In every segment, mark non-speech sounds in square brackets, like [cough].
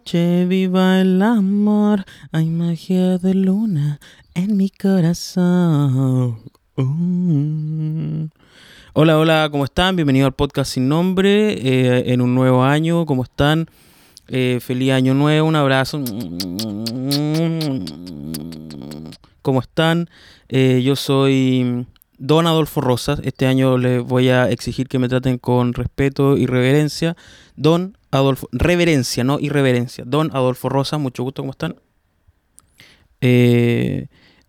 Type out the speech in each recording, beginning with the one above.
noche viva el amor, hay magia de luna en mi corazón. Uh. Hola, hola, ¿cómo están? Bienvenido al podcast sin nombre, eh, en un nuevo año, ¿cómo están? Eh, feliz año nuevo, un abrazo. ¿Cómo están? Eh, yo soy Don Adolfo Rosas. Este año les voy a exigir que me traten con respeto y reverencia. Don Adolfo, reverencia, no irreverencia. Don Adolfo Rosas, mucho gusto, ¿cómo están? Eh,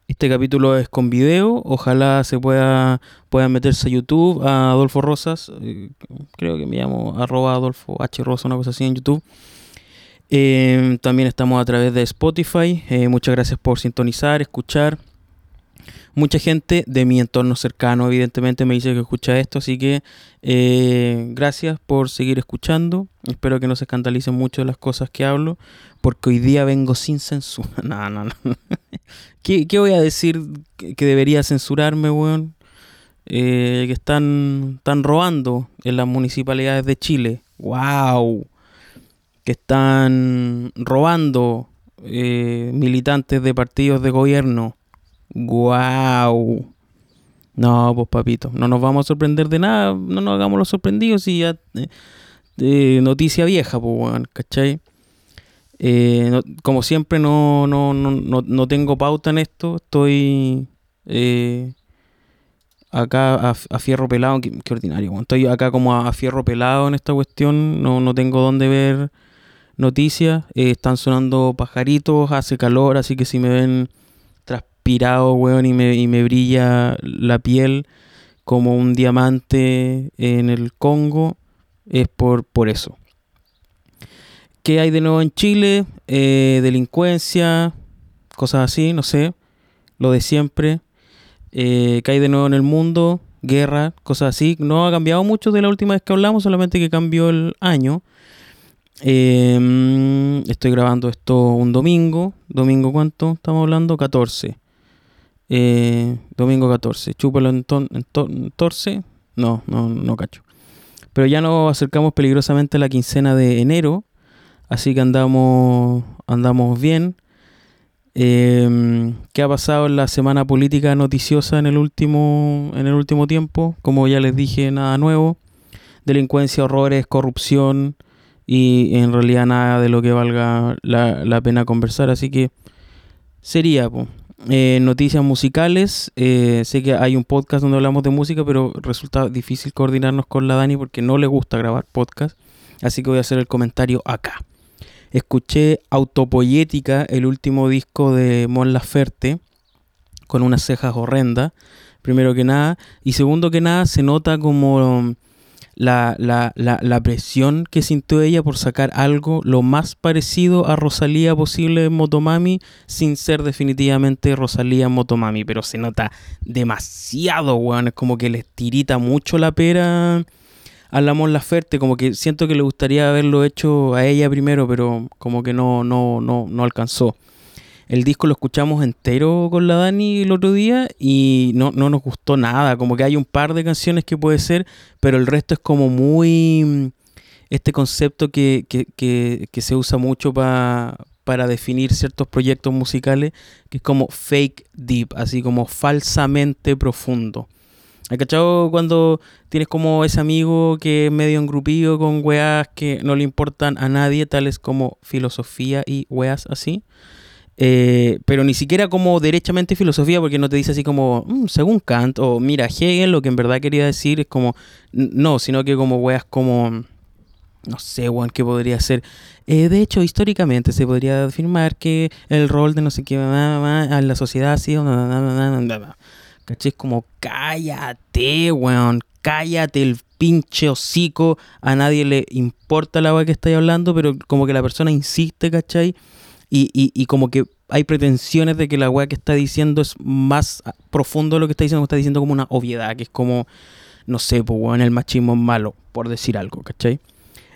este capítulo es con video. Ojalá se pueda puedan meterse a YouTube a Adolfo Rosas. Eh, creo que me llamo arroba Adolfo H. Rosa, una cosa así en YouTube. Eh, también estamos a través de Spotify. muchas gracias por sintonizar, escuchar mucha gente de mi entorno cercano, evidentemente, me dice que escucha esto, así que eh, gracias por seguir escuchando. Espero que no se escandalicen mucho de las cosas que hablo, porque hoy día vengo sin censura. [laughs] No, no, no. [laughs] ¿Qué, voy a decir que debería censurarme, weón? Eh, que están, están robando en las municipalidades de Chile. ¡Wow! Que están robando eh, militantes de partidos de gobierno. ¡Guau! No, pues papito, no nos vamos a sorprender de nada, no nos hagamos los sorprendidos y ya. Eh, noticia vieja, pues, ¿cachai? Eh, como siempre, no, no, no, no, tengo pauta en esto, estoy eh, acá a, fierro pelado, qué, ordinario, estoy acá como a, fierro pelado en esta cuestión, no, no tengo dónde ver noticias, están sonando pajaritos, hace calor, así que si me ven pirado, weón, y me, y me brilla la piel como un diamante en el Congo, es por, por eso. ¿Qué hay de nuevo en Chile? Eh, delincuencia, cosas así, no sé, lo de siempre. Eh, ¿Qué hay de nuevo en el mundo? Guerra, cosas así. No ha cambiado mucho de la última vez que hablamos, solamente que cambió el año. Em, estoy grabando esto un domingo. ¿Domingo cuánto? Estamos hablando 14. Eh, domingo 14. Chúpalo en, torce. No, no, no cacho. Pero ya nos acercamos peligrosamente a la quincena de enero. Así que andamos, andamos bien. Em, ¿Qué ha pasado en la semana política noticiosa en el último, en el último tiempo? Como ya les dije, nada nuevo. Delincuencia, horrores, corrupción y en realidad nada de lo que valga la, la pena conversar. Así que sería, pues eh, noticias musicales. Eh, sé que hay un podcast donde hablamos de música, pero resulta difícil coordinarnos con la Dani porque no le gusta grabar podcast. Así que voy a hacer el comentario acá. Escuché Autopoyética, el último disco de Mon Laferte, con unas cejas horrendas, primero que nada. Y segundo que nada, se nota como la, la, la, la, presión que sintió ella por sacar algo lo más parecido a Rosalía posible en Motomami, sin ser definitivamente Rosalía en Motomami, pero se nota demasiado, weón, es como que les tirita mucho la pera a la Laferte, como que siento que le gustaría haberlo hecho a ella primero, pero como que no, no, no, no alcanzó. El disco lo escuchamos entero con la Dani el otro día y no, no nos gustó nada. Como que hay un par de canciones que puede ser, pero el resto es como muy... Mm, este concepto que, que, que, que se usa mucho para definir ciertos proyectos musicales, que es como fake deep, así como falsamente profundo. ¿Has cachado cuando tienes como ese amigo que es medio engrupido con weas que no le importan a nadie, tales como filosofía y weas así? Eh, pero ni siquiera como derechamente filosofía, porque no te dice así como, mm, según Kant, o mira, Hegel, lo que en verdad quería decir es como, no, sino que como weas como, no sé, weón, ¿qué podría ser? Eh, de hecho, históricamente se podría afirmar que el rol de no sé qué, en la sociedad ha sido, ¿caché? Es como, cállate, weón, cállate el pinche hocico, a nadie le importa la wea que estáis hablando, pero como que la persona insiste, ¿cachai? Y, y, como que hay pretensiones de que la weá que está diciendo es más profundo de lo que está diciendo, está diciendo como una obviedad, que es como, no sé, pues weón, el machismo es malo, por decir algo, ¿cachai?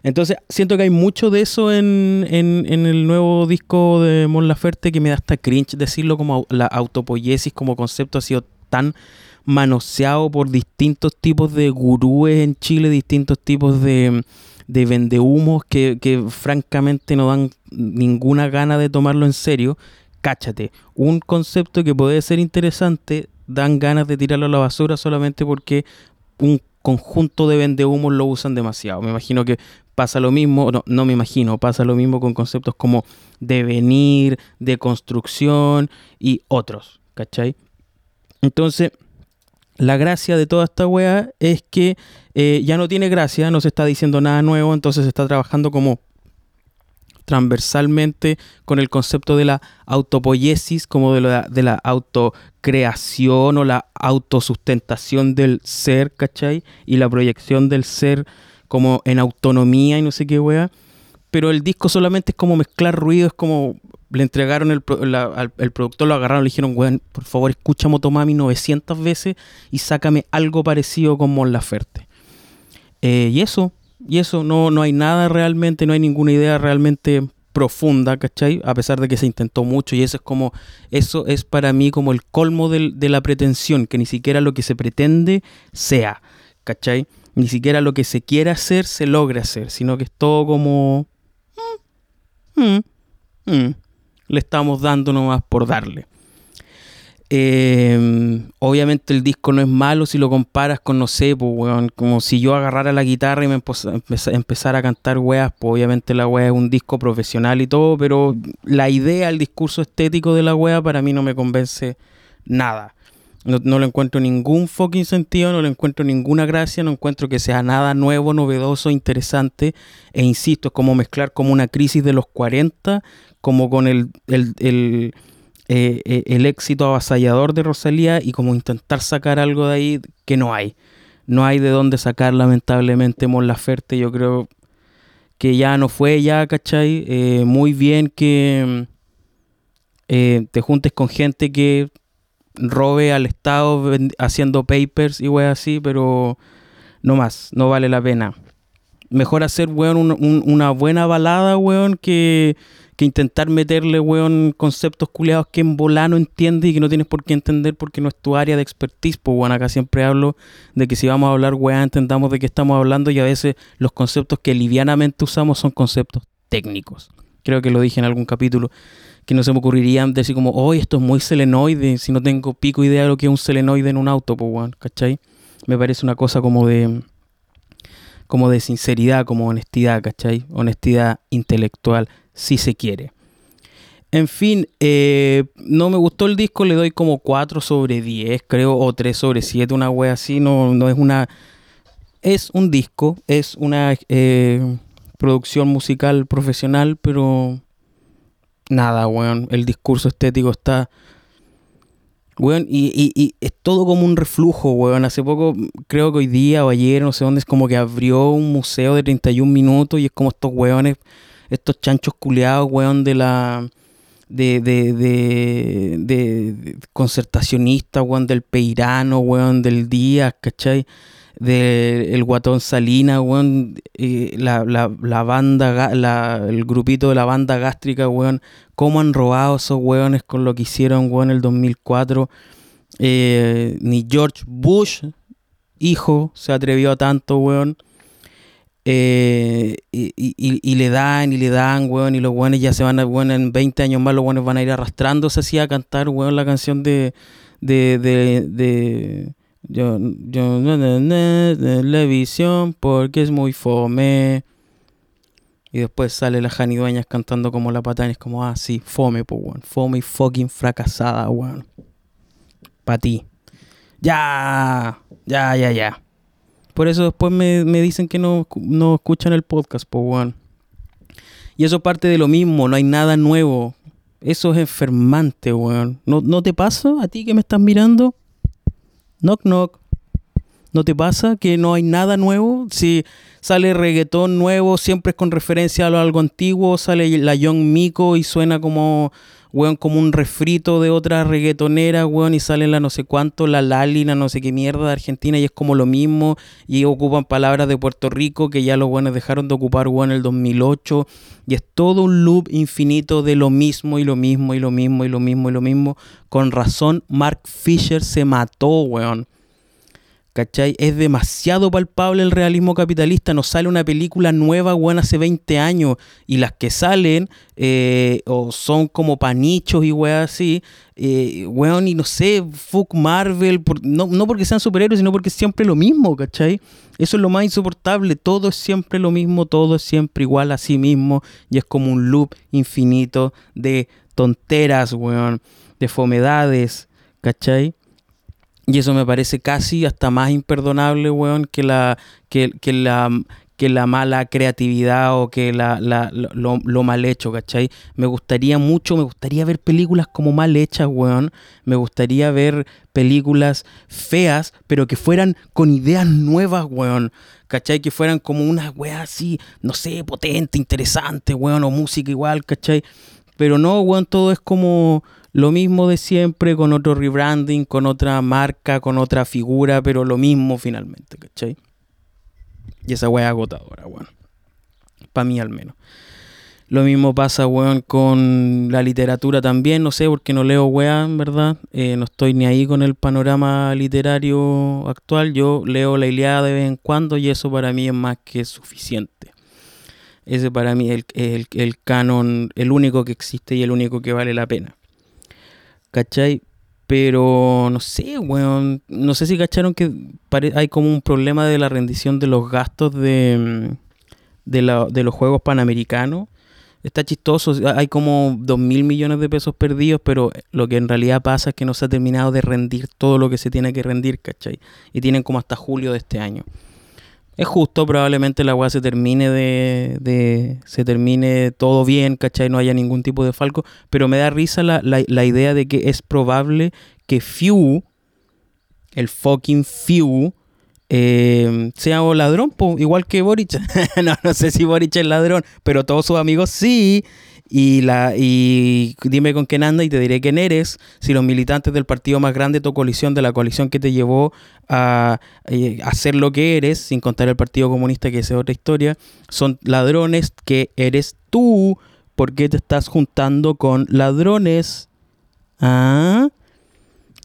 Entonces, siento que hay mucho de eso en, en, en el nuevo disco de Mon Laferte que me da hasta cringe decirlo como la autopoiesis como concepto ha sido tan manoseado por distintos tipos de gurúes en Chile, distintos tipos de de vendehumos que, que francamente no dan ninguna gana de tomarlo en serio, cáchate, un concepto que puede ser interesante, dan ganas de tirarlo a la basura solamente porque un conjunto de vendehumos lo usan demasiado. Me imagino que pasa lo mismo, no, no me imagino, pasa lo mismo con conceptos como devenir, de construcción y otros, ¿cachai? Entonces, la gracia de toda esta weá es que eh, ya no tiene gracia, no se está diciendo nada nuevo, entonces se está trabajando como transversalmente con el concepto de la autopoiesis, como de la, autocreación o la autosustentación del ser, ¿cachai? Y la proyección del ser como en autonomía y no sé qué wea. Pero el disco solamente es como mezclar ruido, es como le entregaron el, al, el productor, lo agarraron, le dijeron, weón, por favor escucha Motomami 900 veces y sácame algo parecido con Mon Laferte. Eh, y eso, y eso, no, no hay nada realmente, no hay ninguna idea realmente profunda, ¿cachai? A pesar de que se intentó mucho y eso es como, eso es para mí como el colmo de la pretensión, que ni siquiera lo que se pretende sea, ¿cachai? Ni siquiera lo que se quiere hacer se logra hacer, sino que es todo como... Mm, mm, mm, le estamos dando nomás por darle. Eh, obviamente el disco no es malo si lo comparas con, no sé, pues, como si yo agarrara la guitarra y me empezara a cantar weas, pues obviamente la wea es un disco profesional y todo, pero la idea, el discurso estético de la wea para mí no me convence nada. No, no le encuentro ningún fucking sentido, no le encuentro ninguna gracia, no encuentro que sea nada nuevo, novedoso, interesante. E insisto, es como mezclar como una crisis de los 40, como con el, el eh, eh, el éxito avasallador de Rosalía y como intentar sacar algo de ahí que no hay. No hay de dónde sacar lamentablemente Mon Laferte. Yo creo que ya no fue ya, ¿cachai? Eh, muy bien que te juntes con gente que robe al Estado haciendo papers y wey así, pero no más, no vale la pena. Mejor hacer, weón, una buena balada, weón, que que intentar meterle, weón, conceptos culiados que en volano entiendes y que no tienes por qué entender porque no es tu área de expertise. Pues, weón, acá siempre hablo de que si vamos a hablar, weón, entendamos de qué estamos hablando y a veces los conceptos que livianamente usamos son conceptos técnicos. Creo que lo dije en algún capítulo que no se me ocurriría decir como, hoy esto es muy selenoide, si no tengo pico idea de lo que es un selenoide en un auto, pues, weón, ¿cachai? Me parece una cosa como de como de sinceridad, como honestidad, ¿cachai? Honestidad intelectual si se quiere. En fin, eh, no me gustó el disco, le doy como 4 sobre 10, creo, o 3 sobre 7, una wea así, no, no es una... Es un disco, es una eh, producción musical profesional, pero nada, weón, el discurso estético está... Weón, y, y, y, es todo como un reflujo, weón. Hace poco, creo que hoy día o ayer, no sé dónde, es como que abrió un museo de 31 minutos y es como estos weones estos chanchos culeados, weón, de la. De, de, concertacionista, weón, del Peirano, weón, del Díaz, ¿cachai? Del el Guatón Salina, weón, la, la, la, banda, la, el grupito de la banda gástrica, weón, cómo han robado esos weones con lo que hicieron, weón, en el 2004. Eh, ni George Bush, hijo, se atrevió a tanto, weón. Eh, y, y, le dan y le dan, weón, y los weones ya se van a, weón, en 20 años más los weones van a ir arrastrándose así a cantar, weón, la canción de, de, de, de yo, yo, televisión porque es muy fome. Y después sale la Jani Dueñas cantando como la patana, es como, ah, sí, fome, pues, weón, fome y fucking fracasada, weón. Pa' ti. Ya, ya, ya, ya. Por eso después me, dicen que no, no, escuchan el podcast, po, weón. Y eso parte de lo mismo, no hay nada nuevo. Eso es enfermante, weón. ¿No, ¿No te pasa a ti que me estás mirando? Knock, knock. ¿No te pasa que no hay nada nuevo? Si sale reggaetón nuevo, siempre es con referencia a algo antiguo, sale la Young Miko y suena como weón, como un refrito de otra reggaetonera, weón, y sale la no sé cuánto, la Lalina, no sé qué mierda de Argentina, y es como lo mismo, y ocupan palabras de Puerto Rico que ya los weones dejaron de ocupar, weón, en el 2008, y es todo un loop infinito de lo mismo, y lo mismo, y lo mismo, y lo mismo, y lo mismo. Con razón, Mark Fisher se mató, weón. ¿Cachai? Es demasiado palpable el realismo capitalista. Nos sale una película nueva, weón, hace 20 años. Y las que salen, eh, o son como panichos y weón así. Eh, weón, y no sé, fuck Marvel. no, no porque sean superhéroes, sino porque es siempre lo mismo, ¿cachai? Eso es lo más insoportable. Todo es siempre lo mismo, todo es siempre igual a sí mismo. Y es como un loop infinito de tonteras, weón. De fomedades, ¿cachai? Y eso me parece casi hasta más imperdonable, weón, que la, que, la, que la mala creatividad o que la, lo, mal hecho, ¿cachai? Me gustaría mucho, me gustaría ver películas como mal hechas, weón. Me gustaría ver películas feas, pero que fueran con ideas nuevas, weón. ¿Cachai? Que fueran como una weá así, no sé, potente, interesante, weón, o música igual, ¿cachai? Pero no, weón, todo es como lo mismo de siempre, con otro rebranding, con otra marca, con otra figura, pero lo mismo finalmente, ¿cachai? Y esa weá agotadora, weón. Para mí al menos. Lo mismo pasa, weón, con la literatura también, no sé, porque no leo weá, en verdad. Eh, no estoy ni ahí con el panorama literario actual. Yo leo la Iliada de vez en cuando y eso para mí es más que suficiente. Ese para mí es el, el canon, el único que existe y el único que vale la pena. ¿Cachai? Pero no sé, weón. No sé si cacharon que hay como un problema de la rendición de los gastos de, mm, de, de los Juegos Panamericanos. Está chistoso, hay como dos mil millones de pesos perdidos, pero lo que en realidad pasa es que no se ha terminado de rendir todo lo que se tiene que rendir, ¿cachai? Y tienen como hasta julio de este año es justo, probablemente la weá se termine de, se termine todo bien, ¿cachai? No haya ningún tipo de falco, pero me da risa la, la, idea de que es probable que Few, el fucking Few, eh, sea un ladrón, igual que Boric. [laughs] no, no sé si Boric es ladrón, pero todos sus amigos sí. Y, la, y dime con quién anda y te diré quién eres. Si los militantes del partido más grande de tu coalición, de la coalición que te llevó a, eh, a ser lo que eres, sin contar el Partido Comunista, que es otra historia, son ladrones que eres tú. ¿Por qué te estás juntando con ladrones? ¿Ah?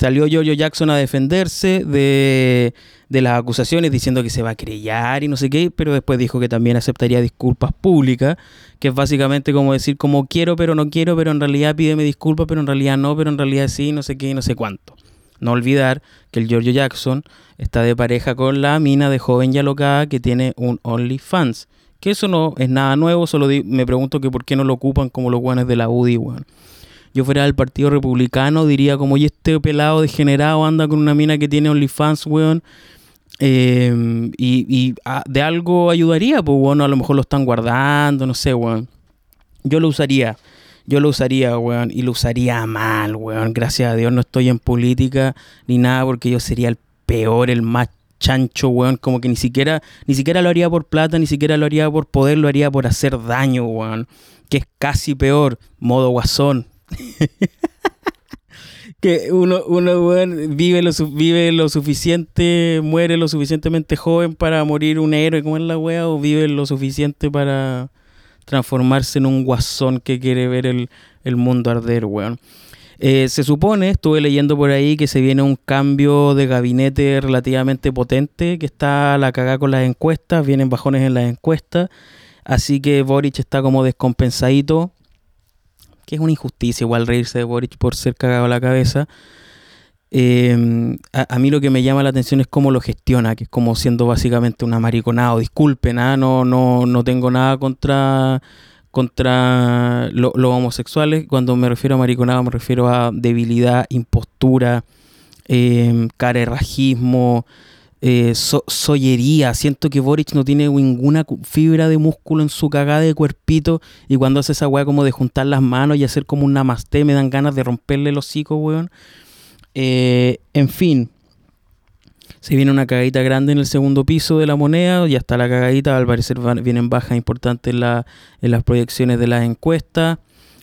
Salió Jojo Jackson a defenderse de, las acusaciones diciendo que se va a creyar y no sé qué, pero después dijo que también aceptaría disculpas públicas, que es básicamente como decir como quiero pero no quiero, pero en realidad pídeme disculpas, pero en realidad no, pero en realidad sí, no sé qué y no sé cuánto. No olvidar que el Giorgio Jackson está de pareja con la mina de joven y alocada que tiene un OnlyFans. Que eso no es nada nuevo, solo me pregunto que por qué no lo ocupan como los guanes de la UDI, yo fuera del Partido Republicano, diría como, y este pelado degenerado anda con una mina que tiene OnlyFans, weón. Eh, y, ah, de algo ayudaría, pues bueno, a lo mejor lo están guardando, no sé, weón. Yo lo usaría, yo lo usaría, weón, y lo usaría mal, weón. Gracias a Dios no estoy en política ni nada porque yo sería el peor, el más chancho, weón. Como que ni siquiera, ni siquiera lo haría por plata, ni siquiera lo haría por poder, lo haría por hacer daño, weón. Que es casi peor, modo guasón. [laughs] que uno, uno vive, lo, vive lo suficiente, muere lo suficientemente joven para morir un héroe como es la wea, o vive lo suficiente para transformarse en un guasón que quiere ver el, mundo arder, weón. Eh, se supone, estuve leyendo por ahí que se viene un cambio de gabinete relativamente potente, que está la cagada con las encuestas, vienen bajones en las encuestas, así que Boric está como descompensadito que es una injusticia igual reírse de Boric por ser cagado a la cabeza. Em, a, mí lo que me llama la atención es cómo lo gestiona, que es como siendo básicamente una mariconado. Disculpen, ¿ah? no, no, no tengo nada contra, contra los homosexuales. Cuando me refiero a mariconado me refiero a debilidad, impostura, eh, carerrajismo, eh, sollería. Siento que Boric no tiene ninguna fibra de músculo en su cagada de cuerpito. Y cuando hace esa weá como de juntar las manos y hacer como un namaste, me dan ganas de romperle los hocico, weón. Eh, en fin. Se viene una cagadita grande en el segundo piso de la moneda, ya está la cagadita, al parecer vienen bajas importantes en, la, en las proyecciones de las encuestas,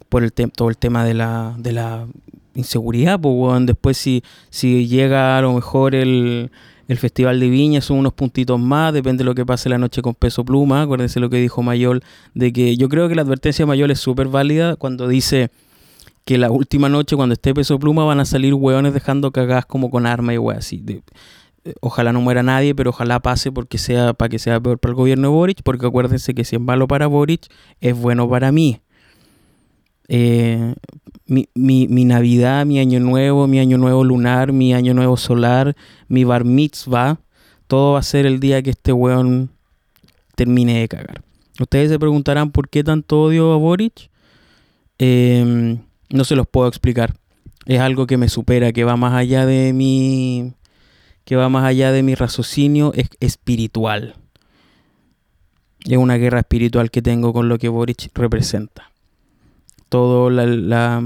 por el todo el tema de la, de la inseguridad, pues weón. después si, si llega a lo mejor el, el Festival de Viña son unos puntitos más, depende de lo que pase la noche con Peso Pluma. Acuérdense lo que dijo Mayol, de que yo creo que la advertencia de Mayol es súper válida cuando dice que la última noche, cuando esté Peso Pluma, van a salir hueones dejando cagadas como con arma y weas así. ojalá no muera nadie, pero ojalá pase porque sea para que sea peor para el gobierno de Boric, porque acuérdense que si es malo para Boric, es bueno para mí. Eh, mi, mi, mi, Navidad, mi Año Nuevo, mi Año Nuevo lunar, mi Año Nuevo solar, mi bar mitzvah, todo va a ser el día que este weón termine de cagar. Ustedes se preguntarán por qué tanto odio a Boric. Em, no se los puedo explicar. Es algo que me supera, que va más allá de mi. que va más allá de mi raciocinio, es espiritual. Es una guerra espiritual que tengo con lo que Boric representa. Todo la,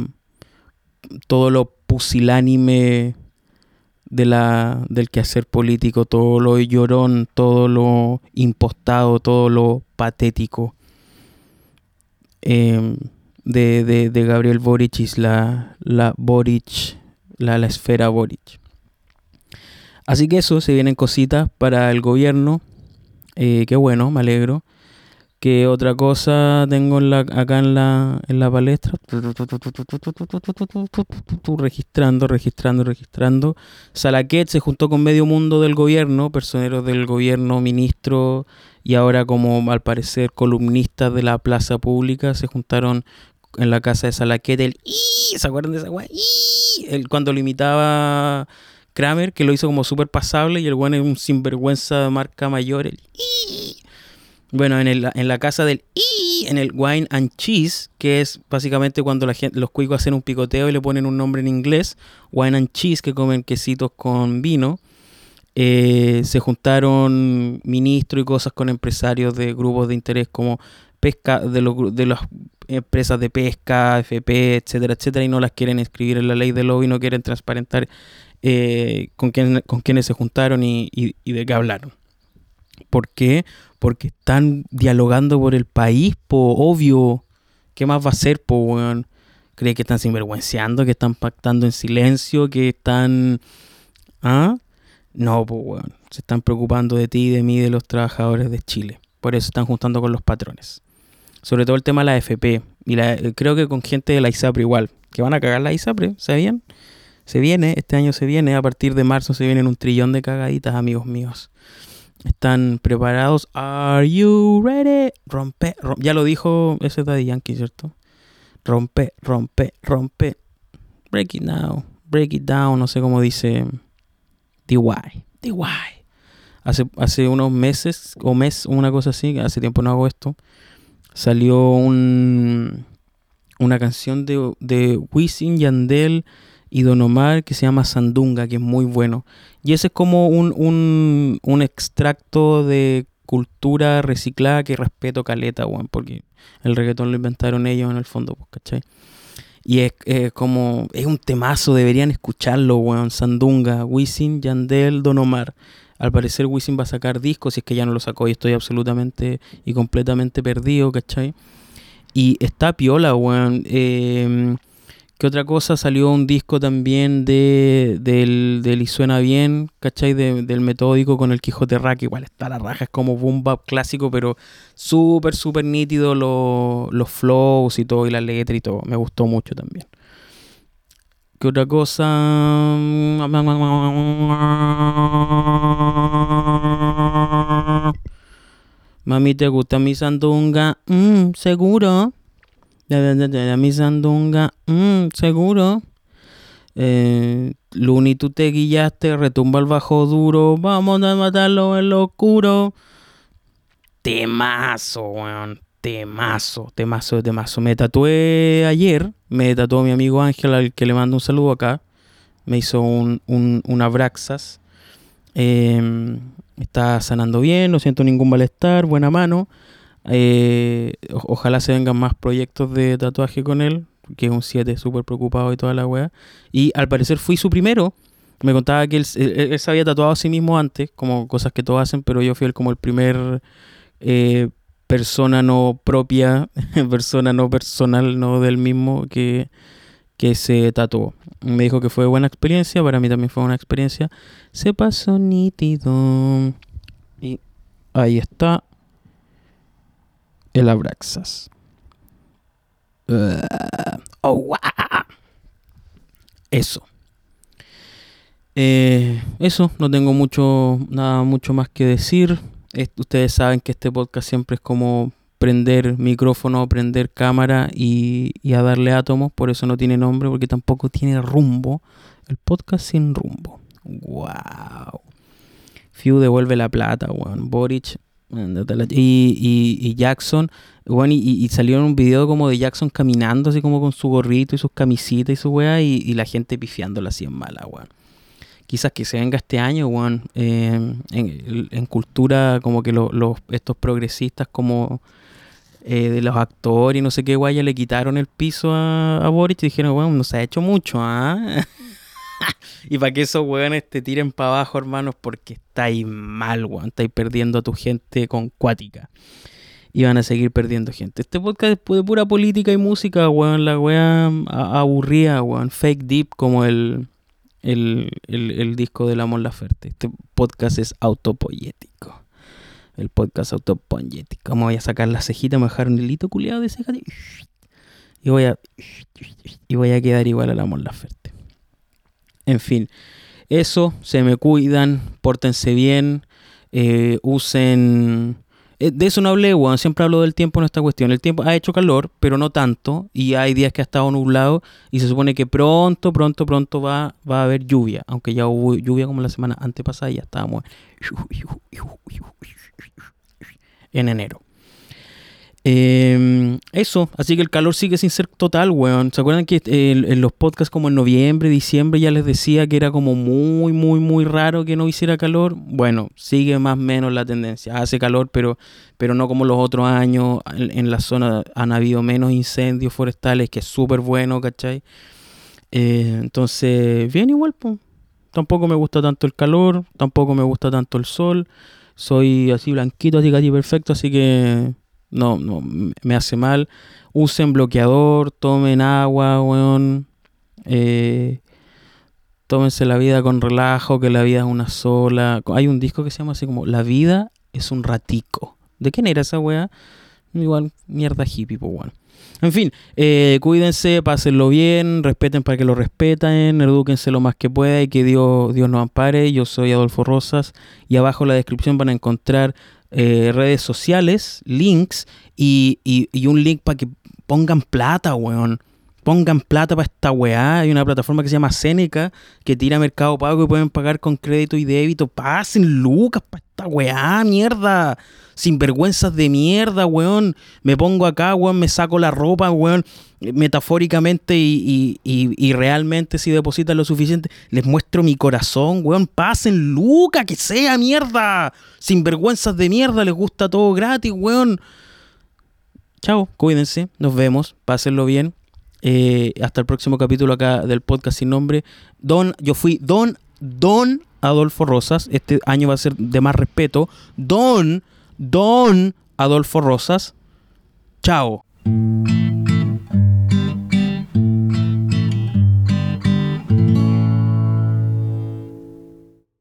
todo lo pusilánime de la, del quehacer político, todo lo llorón, todo lo impostado, todo lo patético. Eh, de, de, Gabriel Boric y la, la Boric, la, la esfera Boric. Así que eso, se vienen cositas para el gobierno. Eh, qué bueno, me alegro. ¿Qué otra cosa tengo acá en la, en la palestra? Registrando, registrando, registrando. Salaquet se juntó con medio mundo del gobierno, personeros del gobierno, ministros y ahora como al parecer columnistas de la plaza pública se juntaron en la casa de Salaquete, el ¿se acuerdan de esa weá? El, cuando lo imitaba Kramer, que lo hizo como súper pasable y el weón es un sinvergüenza de marca mayor, el Bueno, en, el, en la casa del en el wine and cheese, que es básicamente cuando la gente, los cuicos hacen un picoteo y le ponen un nombre en inglés, wine and cheese, que comen quesitos con vino. Eh, se juntaron ministros y cosas con empresarios de grupos de interés como pesca de, los, de las empresas de pesca, FP, etcétera, etcétera, y no las quieren escribir en la ley de lobby, no quieren transparentar eh, con, quién, con quiénes se juntaron y, de qué hablaron. ¿Por qué? Porque están dialogando por el país, po, obvio. ¿Qué más va a ser, po, weón? ¿Cree que están sinvergüenciando, que están pactando en silencio, que están... ¿Ah? No, po, weón. Se están preocupando de ti, de mí, de los trabajadores de Chile. Por eso están juntando con los patrones sobre todo el tema de la FP. Y la, creo que con gente de la ISAPRE igual, que van a cagar la ISAPRE, ¿sabían? Se viene, este año se viene, a partir de marzo se vienen un trillón de cagaditas, amigos míos. ¿Están preparados? ¿Are you ready? Rompe, ya lo dijo ese Daddy Yankee, ¿cierto? Rompe, rompe, rompe. Break it down, break it down, no sé cómo dice DY, DY. Hace, hace unos meses o mes, una cosa así, hace tiempo no hago esto salió un, una canción de, de Wisin, Yandel y Don Omar que se llama Sandunga, que es muy bueno. Y ese es como un, un, un extracto de cultura reciclada que respeto caleta, weón, porque el reggaetón lo inventaron ellos en el fondo, pues, ¿cachai? Y es como, es un temazo, deberían escucharlo, weón, Sandunga, Wisin, Yandel, Don Omar. Al parecer Wisin va a sacar discos, si es que ya no lo sacó y estoy absolutamente y completamente perdido, ¿cachai? Y está piola, weón. Eh, ¿Qué otra cosa? Salió un disco también de, del, del Y Suena Bien, ¿cachai? del metódico con el Quijote Rack. Igual está la raja, es como boom bap clásico, pero súper, súper nítido los flows y todo, y la letra y todo. Me gustó mucho también. ¿Qué otra cosa? Mami, ¿te gusta mi sandunga? Mm, seguro. Mi sandunga, mm, seguro. Eh, Luni, tú te guillaste, retumba el bajo duro. Vamos a matarlo en lo oscuro. Temazo, weón temazo, temazo, temazo. Me tatué ayer, me tatuó mi amigo Ángel, al que le mando un saludo acá. Me hizo un, un, un abraxas. Em, está sanando bien, no siento ningún malestar, buena mano. Eh, ojalá se vengan más proyectos de tatuaje con él, que es un 7 súper preocupado y toda la wea. Y al parecer fui su primero. Me contaba que él, él, se había tatuado a sí mismo antes, como cosas que todos hacen, pero yo fui el, como el primer eh, persona no propia, [laughs] persona no personal, no del mismo que, que se tatuó. Me dijo que fue buena experiencia, para mí también fue una experiencia. Se pasó nítido. Y ahí está el Abraxas. Uh, oh, Eso. Eh, eso, no tengo mucho, nada mucho más que decir. ustedes saben que este podcast siempre es como prender micrófono, prender cámara y, y, a darle átomos, por eso no tiene nombre, porque tampoco tiene rumbo. El podcast sin rumbo. ¡Wow! Few devuelve la plata, weón. Boric y, y, Jackson, bueno, y, y, salió en un video como de Jackson caminando así como con su gorrito y sus camisitas y su weá, y, la gente pifiándola así en mala, weón. Quizás que se venga este año, weón, eh, en, cultura como que los estos progresistas como eh, de los actores y no sé qué, weá, ya le quitaron el piso a, a Boric y dijeron, weón, no se ha hecho mucho, ¿ah? [laughs] y para que esos weones te tiren para abajo, hermanos, porque estáis mal, weón. Estáis perdiendo a tu gente con cuática. Y van a seguir perdiendo gente. Este podcast es de pura política y música, weón. La weá aburrida, weón. Fake deep como el, el, disco de la Mon Laferte. Este podcast es autopoyético. El podcast autopoyético. Como voy a sacar la cejita, me voy a dejar un hilito culiado de ceja. Y voy a. Y voy a quedar igual a la Mon Laferte. En fin, eso, se me cuidan, pórtense bien, eh, usen... Eh, de eso no hablé, weón. Siempre hablo del tiempo en esta cuestión. El tiempo ha hecho calor, pero no tanto. Y hay días que ha estado nublado. Y se supone que pronto, pronto, pronto va, va a haber lluvia. Aunque ya hubo lluvia como la semana antepasada y ya estábamos en enero. Eh, eso, así que el calor sigue sin ser total, weón. ¿Se acuerdan que eh, en los podcasts como en noviembre, diciembre ya les decía que era como muy, muy, muy raro que no hiciera calor? Bueno, sigue más o menos la tendencia. Hace calor, pero, pero no como los otros años. En, la zona han habido menos incendios forestales, que es súper bueno, ¿cachai? Eh, entonces, bien igual, pues. Tampoco me gusta tanto el calor, tampoco me gusta tanto el sol. Soy así blanquito, así casi perfecto, así que no, no, me hace mal. Usen bloqueador, tomen agua, weón. Eh, tómense la vida con relajo, que la vida es una sola. Hay un disco que se llama así como La vida es un ratico. ¿De quién era esa weá? Igual, mierda hippie, pues. En fin, eh, cuídense, pásenlo bien, respeten para que lo respeten, edúquense lo más que pueda y que Dios, Dios nos ampare. Yo soy Adolfo Rosas y abajo en la descripción van a encontrar eh, redes sociales, links y, y, un link para que pongan plata, weón. Pongan plata para esta weá. Hay una plataforma que se llama Seneca que tira Mercado Pago y pueden pagar con crédito y débito. Pasen lucas para esta weá, mierda. Sinvergüenzas de mierda, weón. Me pongo acá, weón, me saco la ropa, weón metafóricamente y, y, realmente si depositan lo suficiente, les muestro mi corazón, weón. Pasen, Luca, que sea mierda. Sin vergüenzas de mierda, les gusta todo gratis, weón. Chao, cuídense, nos vemos, pásenlo bien. Eh, hasta el próximo capítulo acá del podcast sin nombre. Don, yo fui Don, Don Adolfo Rosas. Este año va a ser de más respeto. Don, Don Adolfo Rosas. Chao.